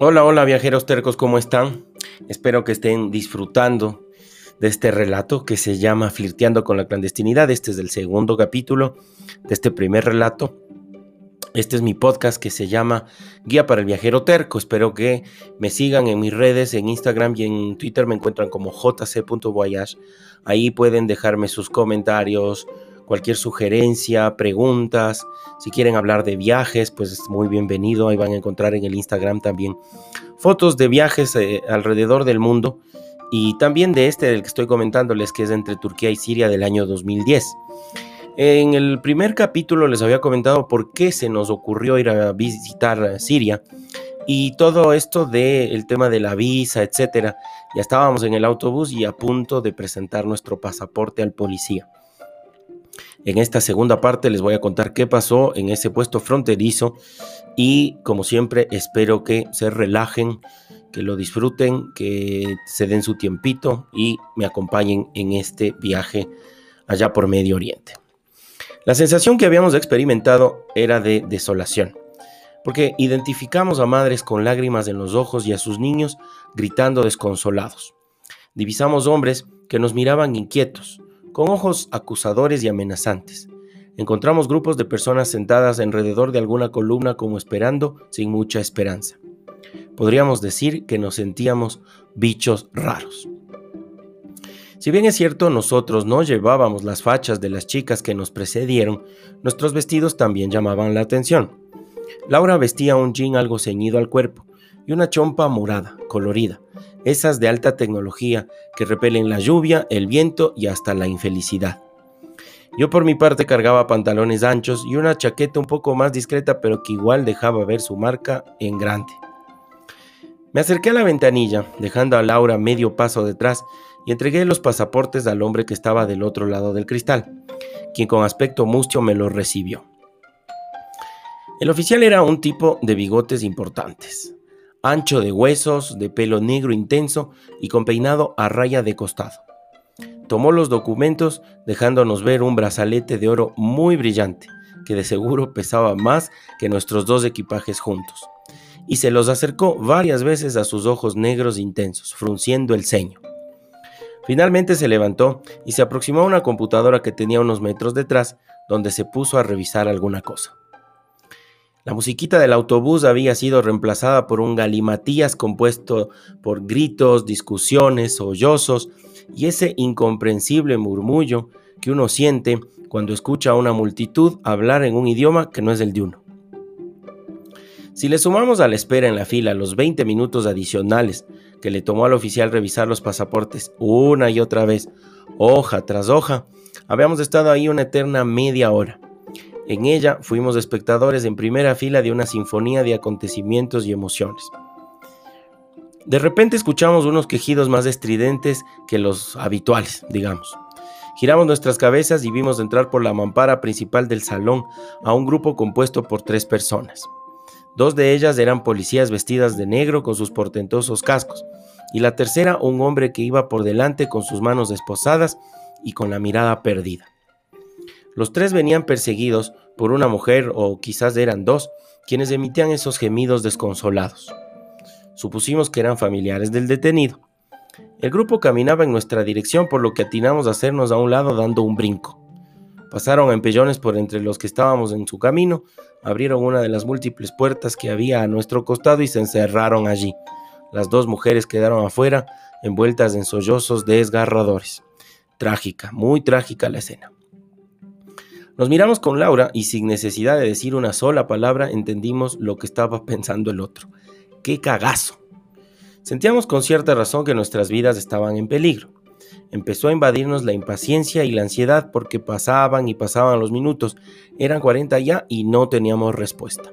Hola, hola viajeros tercos, ¿cómo están? Espero que estén disfrutando de este relato que se llama Flirteando con la clandestinidad. Este es el segundo capítulo de este primer relato. Este es mi podcast que se llama Guía para el Viajero Terco. Espero que me sigan en mis redes, en Instagram y en Twitter me encuentran como jc.voyage. Ahí pueden dejarme sus comentarios, cualquier sugerencia, preguntas, si quieren hablar de viajes, pues es muy bienvenido. Ahí van a encontrar en el Instagram también fotos de viajes eh, alrededor del mundo y también de este del que estoy comentándoles, que es entre Turquía y Siria del año 2010. En el primer capítulo les había comentado por qué se nos ocurrió ir a visitar Siria y todo esto del tema de la visa, etcétera. Ya estábamos en el autobús y a punto de presentar nuestro pasaporte al policía. En esta segunda parte les voy a contar qué pasó en ese puesto fronterizo y como siempre espero que se relajen, que lo disfruten, que se den su tiempito y me acompañen en este viaje allá por Medio Oriente. La sensación que habíamos experimentado era de desolación, porque identificamos a madres con lágrimas en los ojos y a sus niños gritando desconsolados. Divisamos hombres que nos miraban inquietos, con ojos acusadores y amenazantes. Encontramos grupos de personas sentadas alrededor de alguna columna como esperando sin mucha esperanza. Podríamos decir que nos sentíamos bichos raros. Si bien es cierto, nosotros no llevábamos las fachas de las chicas que nos precedieron, nuestros vestidos también llamaban la atención. Laura vestía un jean algo ceñido al cuerpo y una chompa morada, colorida, esas de alta tecnología que repelen la lluvia, el viento y hasta la infelicidad. Yo por mi parte cargaba pantalones anchos y una chaqueta un poco más discreta pero que igual dejaba ver su marca en grande. Me acerqué a la ventanilla, dejando a Laura medio paso detrás, y entregué los pasaportes al hombre que estaba del otro lado del cristal, quien con aspecto mustio me los recibió. El oficial era un tipo de bigotes importantes, ancho de huesos, de pelo negro intenso y con peinado a raya de costado. Tomó los documentos dejándonos ver un brazalete de oro muy brillante, que de seguro pesaba más que nuestros dos equipajes juntos, y se los acercó varias veces a sus ojos negros intensos, frunciendo el ceño. Finalmente se levantó y se aproximó a una computadora que tenía unos metros detrás, donde se puso a revisar alguna cosa. La musiquita del autobús había sido reemplazada por un galimatías compuesto por gritos, discusiones, sollozos y ese incomprensible murmullo que uno siente cuando escucha a una multitud hablar en un idioma que no es el de uno. Si le sumamos a la espera en la fila los 20 minutos adicionales que le tomó al oficial revisar los pasaportes una y otra vez, hoja tras hoja, habíamos estado ahí una eterna media hora. En ella fuimos espectadores en primera fila de una sinfonía de acontecimientos y emociones. De repente escuchamos unos quejidos más estridentes que los habituales, digamos. Giramos nuestras cabezas y vimos entrar por la mampara principal del salón a un grupo compuesto por tres personas. Dos de ellas eran policías vestidas de negro con sus portentosos cascos, y la tercera un hombre que iba por delante con sus manos esposadas y con la mirada perdida. Los tres venían perseguidos por una mujer o quizás eran dos, quienes emitían esos gemidos desconsolados. Supusimos que eran familiares del detenido. El grupo caminaba en nuestra dirección por lo que atinamos a hacernos a un lado dando un brinco. Pasaron a empellones por entre los que estábamos en su camino, abrieron una de las múltiples puertas que había a nuestro costado y se encerraron allí. Las dos mujeres quedaron afuera, envueltas en sollozos desgarradores. Trágica, muy trágica la escena. Nos miramos con Laura y sin necesidad de decir una sola palabra entendimos lo que estaba pensando el otro. ¡Qué cagazo! Sentíamos con cierta razón que nuestras vidas estaban en peligro. Empezó a invadirnos la impaciencia y la ansiedad porque pasaban y pasaban los minutos. Eran 40 ya y no teníamos respuesta.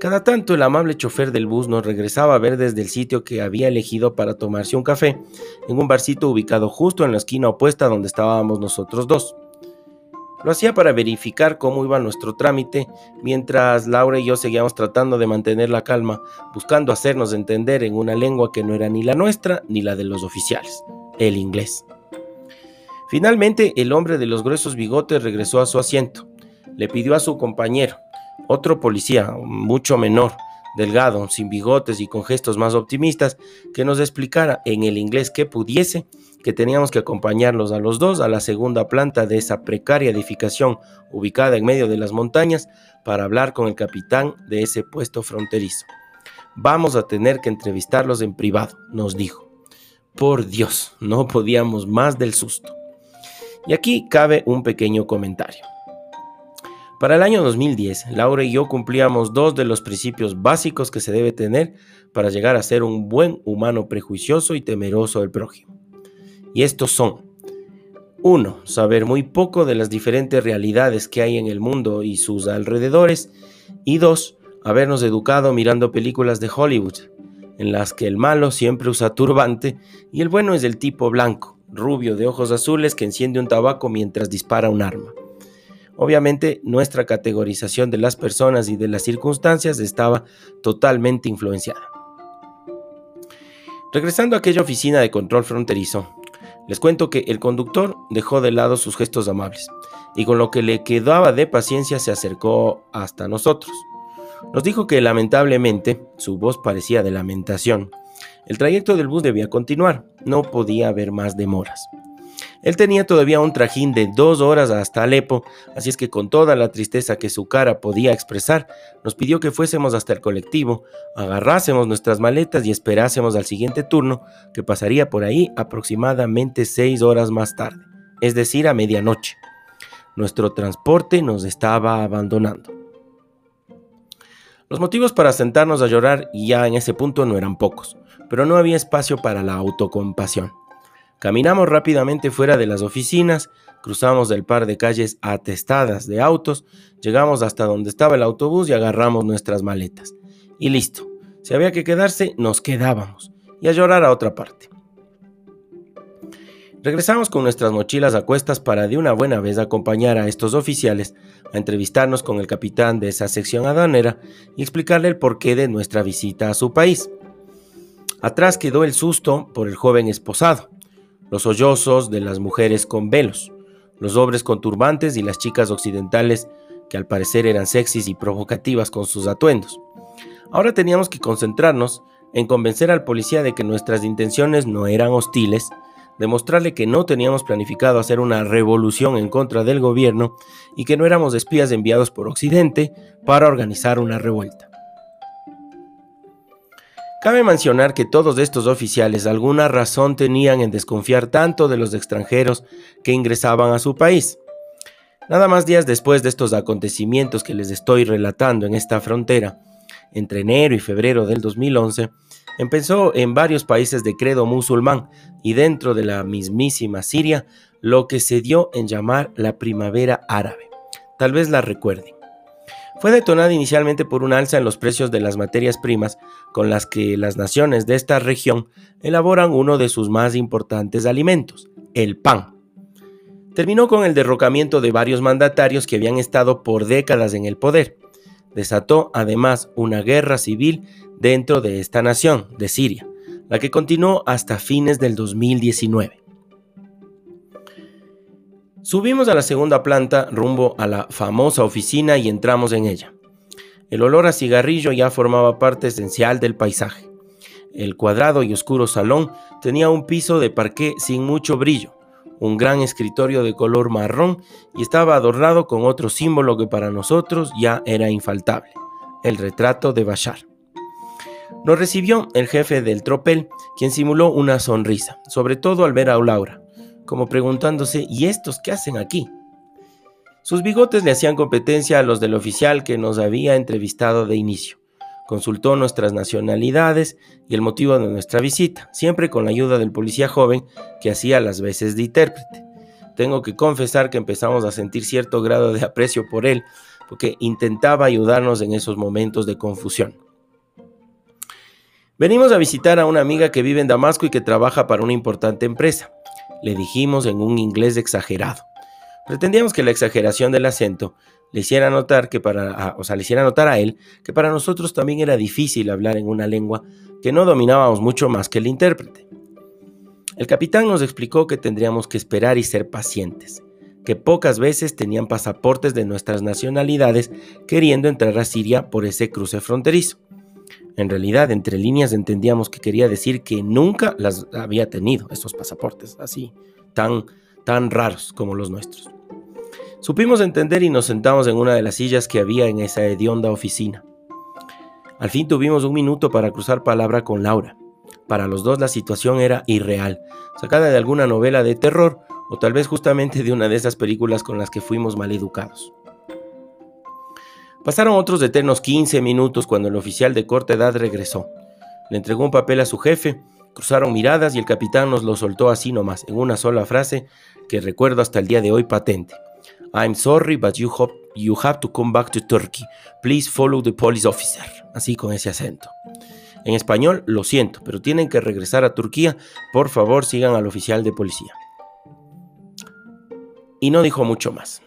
Cada tanto el amable chofer del bus nos regresaba a ver desde el sitio que había elegido para tomarse un café, en un barcito ubicado justo en la esquina opuesta donde estábamos nosotros dos. Lo hacía para verificar cómo iba nuestro trámite, mientras Laura y yo seguíamos tratando de mantener la calma, buscando hacernos entender en una lengua que no era ni la nuestra ni la de los oficiales, el inglés. Finalmente, el hombre de los gruesos bigotes regresó a su asiento. Le pidió a su compañero, otro policía, mucho menor, delgado, sin bigotes y con gestos más optimistas, que nos explicara en el inglés que pudiese que teníamos que acompañarlos a los dos a la segunda planta de esa precaria edificación ubicada en medio de las montañas para hablar con el capitán de ese puesto fronterizo. Vamos a tener que entrevistarlos en privado, nos dijo. Por Dios, no podíamos más del susto. Y aquí cabe un pequeño comentario. Para el año 2010, Laura y yo cumplíamos dos de los principios básicos que se debe tener para llegar a ser un buen humano prejuicioso y temeroso del prójimo. Y estos son 1. Saber muy poco de las diferentes realidades que hay en el mundo y sus alrededores. Y 2. Habernos educado mirando películas de Hollywood, en las que el malo siempre usa turbante y el bueno es el tipo blanco, rubio de ojos azules que enciende un tabaco mientras dispara un arma. Obviamente nuestra categorización de las personas y de las circunstancias estaba totalmente influenciada. Regresando a aquella oficina de control fronterizo, les cuento que el conductor dejó de lado sus gestos amables y con lo que le quedaba de paciencia se acercó hasta nosotros. Nos dijo que lamentablemente, su voz parecía de lamentación, el trayecto del bus debía continuar, no podía haber más demoras. Él tenía todavía un trajín de dos horas hasta Alepo, así es que con toda la tristeza que su cara podía expresar, nos pidió que fuésemos hasta el colectivo, agarrásemos nuestras maletas y esperásemos al siguiente turno, que pasaría por ahí aproximadamente seis horas más tarde, es decir, a medianoche. Nuestro transporte nos estaba abandonando. Los motivos para sentarnos a llorar ya en ese punto no eran pocos, pero no había espacio para la autocompasión. Caminamos rápidamente fuera de las oficinas, cruzamos el par de calles atestadas de autos, llegamos hasta donde estaba el autobús y agarramos nuestras maletas. Y listo. Si había que quedarse, nos quedábamos y a llorar a otra parte. Regresamos con nuestras mochilas a cuestas para de una buena vez acompañar a estos oficiales a entrevistarnos con el capitán de esa sección aduanera y explicarle el porqué de nuestra visita a su país. Atrás quedó el susto por el joven esposado, los sollozos de las mujeres con velos, los hombres con turbantes y las chicas occidentales que al parecer eran sexys y provocativas con sus atuendos. Ahora teníamos que concentrarnos en convencer al policía de que nuestras intenciones no eran hostiles, demostrarle que no teníamos planificado hacer una revolución en contra del gobierno y que no éramos espías enviados por Occidente para organizar una revuelta. Cabe mencionar que todos estos oficiales alguna razón tenían en desconfiar tanto de los extranjeros que ingresaban a su país. Nada más días después de estos acontecimientos que les estoy relatando en esta frontera, entre enero y febrero del 2011, empezó en varios países de credo musulmán y dentro de la mismísima Siria lo que se dio en llamar la primavera árabe. Tal vez la recuerden. Fue detonada inicialmente por un alza en los precios de las materias primas con las que las naciones de esta región elaboran uno de sus más importantes alimentos, el pan. Terminó con el derrocamiento de varios mandatarios que habían estado por décadas en el poder. Desató además una guerra civil dentro de esta nación, de Siria, la que continuó hasta fines del 2019. Subimos a la segunda planta rumbo a la famosa oficina y entramos en ella. El olor a cigarrillo ya formaba parte esencial del paisaje. El cuadrado y oscuro salón tenía un piso de parqué sin mucho brillo, un gran escritorio de color marrón y estaba adornado con otro símbolo que para nosotros ya era infaltable, el retrato de Bashar. Nos recibió el jefe del tropel, quien simuló una sonrisa, sobre todo al ver a Laura como preguntándose, ¿y estos qué hacen aquí? Sus bigotes le hacían competencia a los del oficial que nos había entrevistado de inicio, consultó nuestras nacionalidades y el motivo de nuestra visita, siempre con la ayuda del policía joven que hacía las veces de intérprete. Tengo que confesar que empezamos a sentir cierto grado de aprecio por él, porque intentaba ayudarnos en esos momentos de confusión. Venimos a visitar a una amiga que vive en Damasco y que trabaja para una importante empresa. Le dijimos en un inglés exagerado. Pretendíamos que la exageración del acento le hiciera notar que para, o sea, le hiciera notar a él que para nosotros también era difícil hablar en una lengua que no dominábamos mucho más que el intérprete. El capitán nos explicó que tendríamos que esperar y ser pacientes, que pocas veces tenían pasaportes de nuestras nacionalidades queriendo entrar a Siria por ese cruce fronterizo. En realidad, entre líneas entendíamos que quería decir que nunca las había tenido, esos pasaportes, así, tan, tan raros como los nuestros. Supimos entender y nos sentamos en una de las sillas que había en esa hedionda oficina. Al fin tuvimos un minuto para cruzar palabra con Laura. Para los dos la situación era irreal, sacada de alguna novela de terror o tal vez justamente de una de esas películas con las que fuimos mal educados. Pasaron otros eternos 15 minutos cuando el oficial de corta edad regresó. Le entregó un papel a su jefe, cruzaron miradas y el capitán nos lo soltó así nomás, en una sola frase que recuerdo hasta el día de hoy patente. I'm sorry, but you, you have to come back to Turkey. Please follow the police officer. Así con ese acento. En español, lo siento, pero tienen que regresar a Turquía. Por favor, sigan al oficial de policía. Y no dijo mucho más.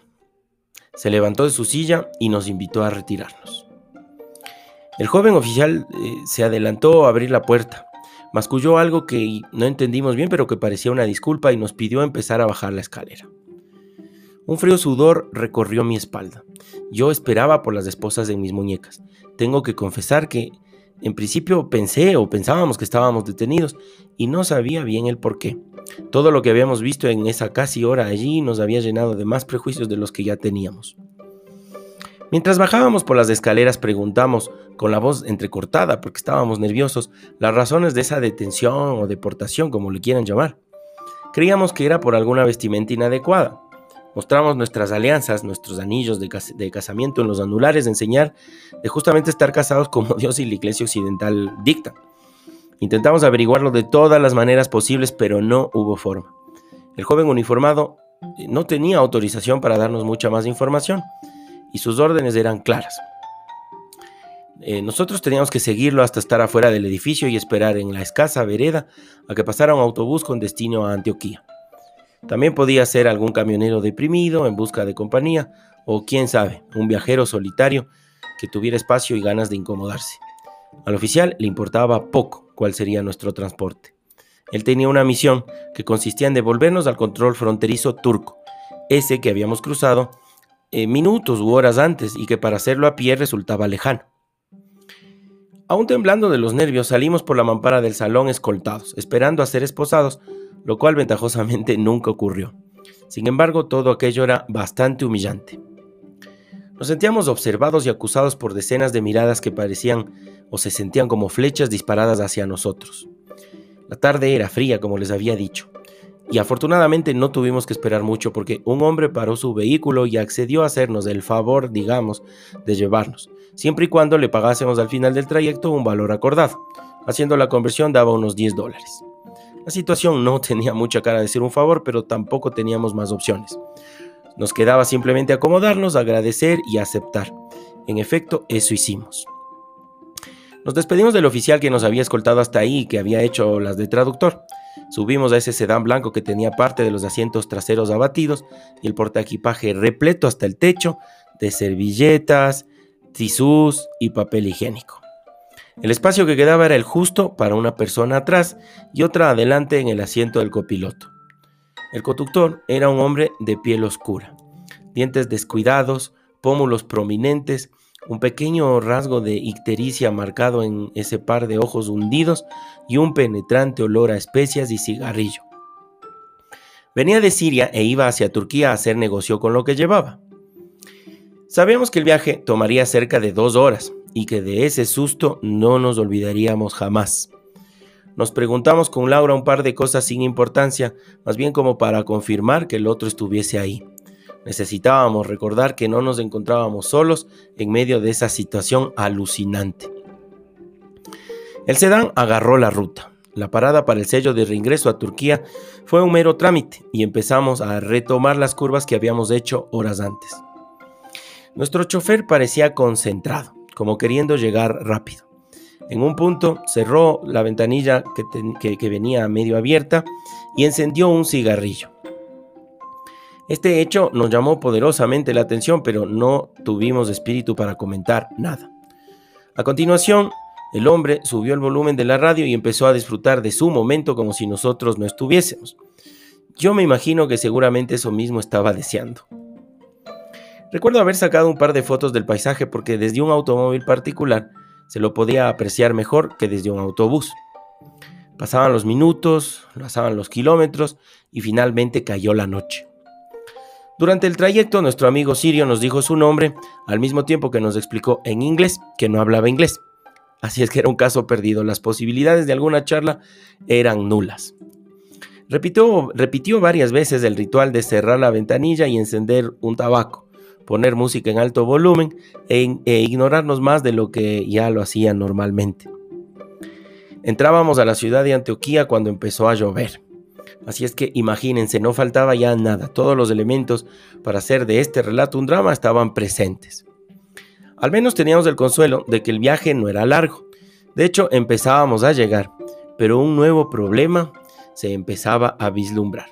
Se levantó de su silla y nos invitó a retirarnos. El joven oficial eh, se adelantó a abrir la puerta, masculló algo que no entendimos bien pero que parecía una disculpa y nos pidió empezar a bajar la escalera. Un frío sudor recorrió mi espalda. Yo esperaba por las esposas de mis muñecas. Tengo que confesar que en principio pensé o pensábamos que estábamos detenidos y no sabía bien el por qué. Todo lo que habíamos visto en esa casi hora allí nos había llenado de más prejuicios de los que ya teníamos. Mientras bajábamos por las escaleras preguntamos, con la voz entrecortada porque estábamos nerviosos, las razones de esa detención o deportación, como le quieran llamar. Creíamos que era por alguna vestimenta inadecuada. Mostramos nuestras alianzas, nuestros anillos de, casamiento en los anulares de enseñar de justamente estar casados como Dios y la Iglesia Occidental dictan. Intentamos averiguarlo de todas las maneras posibles, pero no hubo forma. El joven uniformado eh, no tenía autorización para darnos mucha más información y sus órdenes eran claras. Eh, nosotros teníamos que seguirlo hasta estar afuera del edificio y esperar en la escasa vereda a que pasara un autobús con destino a Antioquía. También podía ser algún camionero deprimido en busca de compañía o quién sabe, un viajero solitario que tuviera espacio y ganas de incomodarse. Al oficial le importaba poco cuál sería nuestro transporte. Él tenía una misión que consistía en devolvernos al control fronterizo turco, ese que habíamos cruzado eh, minutos u horas antes y que para hacerlo a pie resultaba lejano. Aún temblando de los nervios, salimos por la mampara del salón escoltados, esperando a ser esposados, lo cual ventajosamente nunca ocurrió. Sin embargo, todo aquello era bastante humillante. Nos sentíamos observados y acusados por decenas de miradas que parecían o se sentían como flechas disparadas hacia nosotros. La tarde era fría, como les había dicho, y afortunadamente no tuvimos que esperar mucho porque un hombre paró su vehículo y accedió a hacernos el favor, digamos, de llevarnos, siempre y cuando le pagásemos al final del trayecto un valor acordado. Haciendo la conversión daba unos 10 dólares. La situación no tenía mucha cara de ser un favor, pero tampoco teníamos más opciones. Nos quedaba simplemente acomodarnos, agradecer y aceptar. En efecto, eso hicimos. Nos despedimos del oficial que nos había escoltado hasta ahí y que había hecho las de traductor. Subimos a ese sedán blanco que tenía parte de los asientos traseros abatidos y el portaequipaje repleto hasta el techo de servilletas, tisús y papel higiénico. El espacio que quedaba era el justo para una persona atrás y otra adelante en el asiento del copiloto. El conductor era un hombre de piel oscura, dientes descuidados, pómulos prominentes, un pequeño rasgo de ictericia marcado en ese par de ojos hundidos y un penetrante olor a especias y cigarrillo. Venía de Siria e iba hacia Turquía a hacer negocio con lo que llevaba. Sabíamos que el viaje tomaría cerca de dos horas y que de ese susto no nos olvidaríamos jamás. Nos preguntamos con Laura un par de cosas sin importancia, más bien como para confirmar que el otro estuviese ahí. Necesitábamos recordar que no nos encontrábamos solos en medio de esa situación alucinante. El sedán agarró la ruta. La parada para el sello de reingreso a Turquía fue un mero trámite y empezamos a retomar las curvas que habíamos hecho horas antes. Nuestro chofer parecía concentrado, como queriendo llegar rápido. En un punto cerró la ventanilla que, venía medio abierta y encendió un cigarrillo. Este hecho nos llamó poderosamente la atención, pero no tuvimos espíritu para comentar nada. A continuación, el hombre subió el volumen de la radio y empezó a disfrutar de su momento como si nosotros no estuviésemos. Yo me imagino que seguramente eso mismo estaba deseando. Recuerdo haber sacado un par de fotos del paisaje porque desde un automóvil particular se lo podía apreciar mejor que desde un autobús. Pasaban los minutos, pasaban los kilómetros y finalmente cayó la noche. Durante el trayecto, nuestro amigo Sirio nos dijo su nombre, al mismo tiempo que nos explicó en inglés que no hablaba inglés. Así es que era un caso perdido, las posibilidades de alguna charla eran nulas. Repitió, repitió varias veces el ritual de cerrar la ventanilla y encender un tabaco, poner música en alto volumen e, e ignorarnos más de lo que ya lo hacía normalmente. Entrábamos a la ciudad de Antioquía cuando empezó a llover. Así es que imagínense, no faltaba ya nada, todos los elementos para hacer de este relato un drama estaban presentes. Al menos teníamos el consuelo de que el viaje no era largo. De hecho, empezábamos a llegar, pero un nuevo problema se empezaba a vislumbrar.